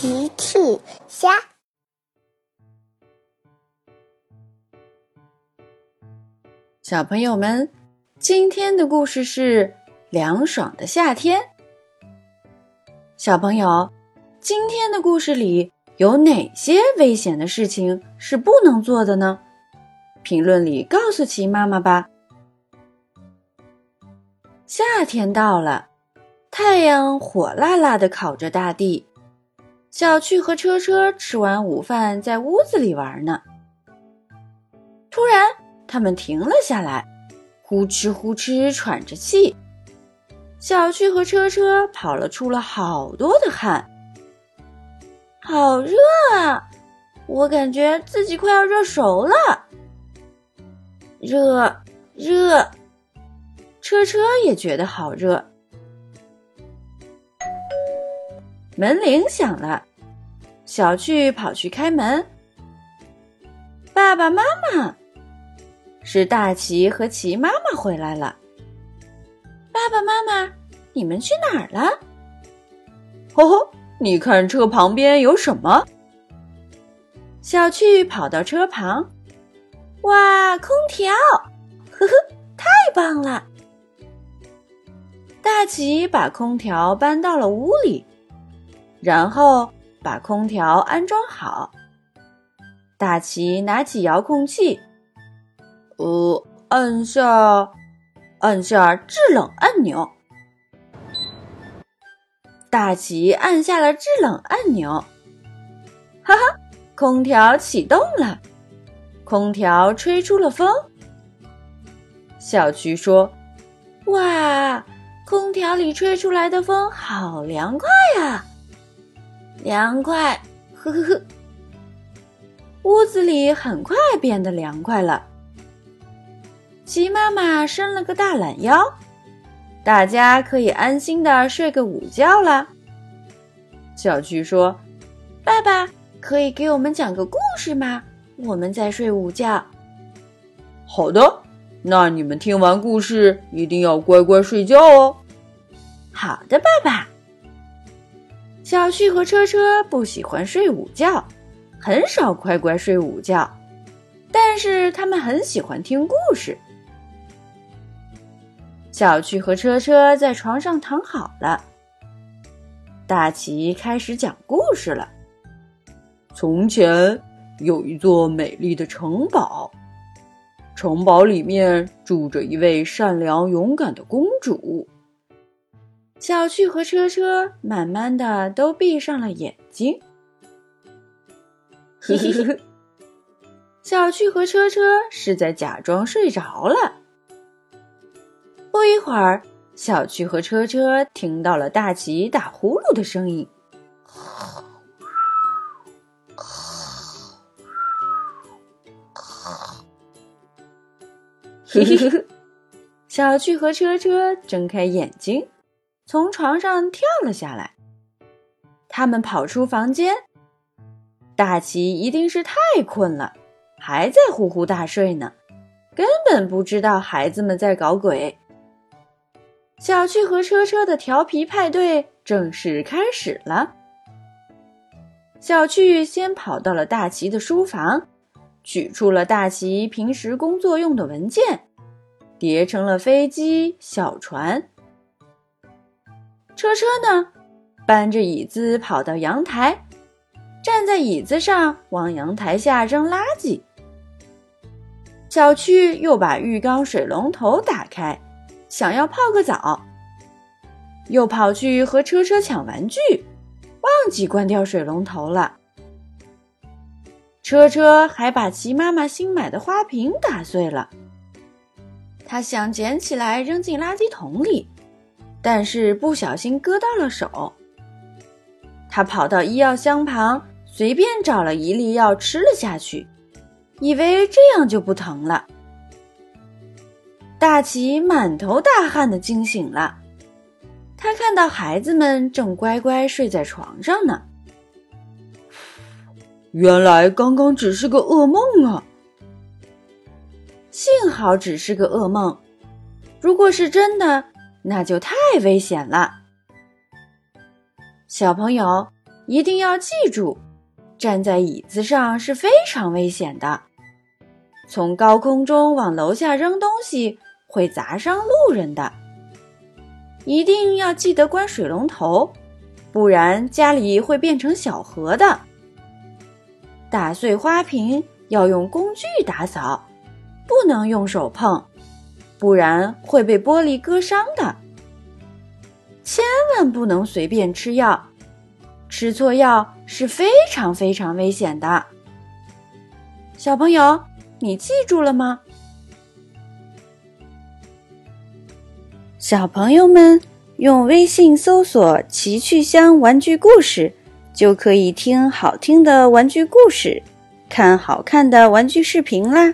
奇趣虾，小朋友们，今天的故事是凉爽的夏天。小朋友，今天的故事里有哪些危险的事情是不能做的呢？评论里告诉奇妈妈吧。夏天到了，太阳火辣辣的烤着大地。小趣和车车吃完午饭，在屋子里玩呢。突然，他们停了下来，呼哧呼哧喘着气。小趣和车车跑了出了好多的汗，好热啊！我感觉自己快要热熟了。热热，车车也觉得好热。门铃响了，小趣跑去开门。爸爸妈妈，是大奇和奇妈妈回来了。爸爸妈妈，你们去哪儿了？吼吼，你看车旁边有什么？小趣跑到车旁，哇，空调！呵呵，太棒了！大奇把空调搬到了屋里。然后把空调安装好。大奇拿起遥控器，呃，按下，按下制冷按钮。大奇按下了制冷按钮，哈哈，空调启动了，空调吹出了风。小菊说：“哇，空调里吹出来的风好凉快呀！”凉快，呵呵呵。屋子里很快变得凉快了。鸡妈妈伸了个大懒腰，大家可以安心的睡个午觉了。小趣说：“爸爸，可以给我们讲个故事吗？我们在睡午觉。”好的，那你们听完故事一定要乖乖睡觉哦。好的，爸爸。小旭和车车不喜欢睡午觉，很少乖乖睡午觉，但是他们很喜欢听故事。小旭和车车在床上躺好了，大奇开始讲故事了。从前有一座美丽的城堡，城堡里面住着一位善良勇敢的公主。小趣和车车慢慢的都闭上了眼睛。小趣和车车是在假装睡着了。不一会儿，小趣和车车听到了大奇打呼噜的声音。嘿嘿嘿，小趣和车车睁开眼睛。从床上跳了下来，他们跑出房间。大奇一定是太困了，还在呼呼大睡呢，根本不知道孩子们在搞鬼。小趣和车车的调皮派对正式开始了。小趣先跑到了大奇的书房，取出了大奇平时工作用的文件，叠成了飞机、小船。车车呢，搬着椅子跑到阳台，站在椅子上往阳台下扔垃圾。小趣又把浴缸水龙头打开，想要泡个澡，又跑去和车车抢玩具，忘记关掉水龙头了。车车还把齐妈妈新买的花瓶打碎了，他想捡起来扔进垃圾桶里。但是不小心割到了手，他跑到医药箱旁，随便找了一粒药吃了下去，以为这样就不疼了。大奇满头大汗的惊醒了，他看到孩子们正乖乖睡在床上呢。原来刚刚只是个噩梦啊！幸好只是个噩梦，如果是真的。那就太危险了，小朋友，一定要记住，站在椅子上是非常危险的。从高空中往楼下扔东西会砸伤路人的。一定要记得关水龙头，不然家里会变成小河的。打碎花瓶要用工具打扫，不能用手碰，不然会被玻璃割伤的。千万不能随便吃药。吃错药是非常非常危险的，小朋友，你记住了吗？小朋友们用微信搜索“奇趣箱玩具故事”，就可以听好听的玩具故事，看好看的玩具视频啦。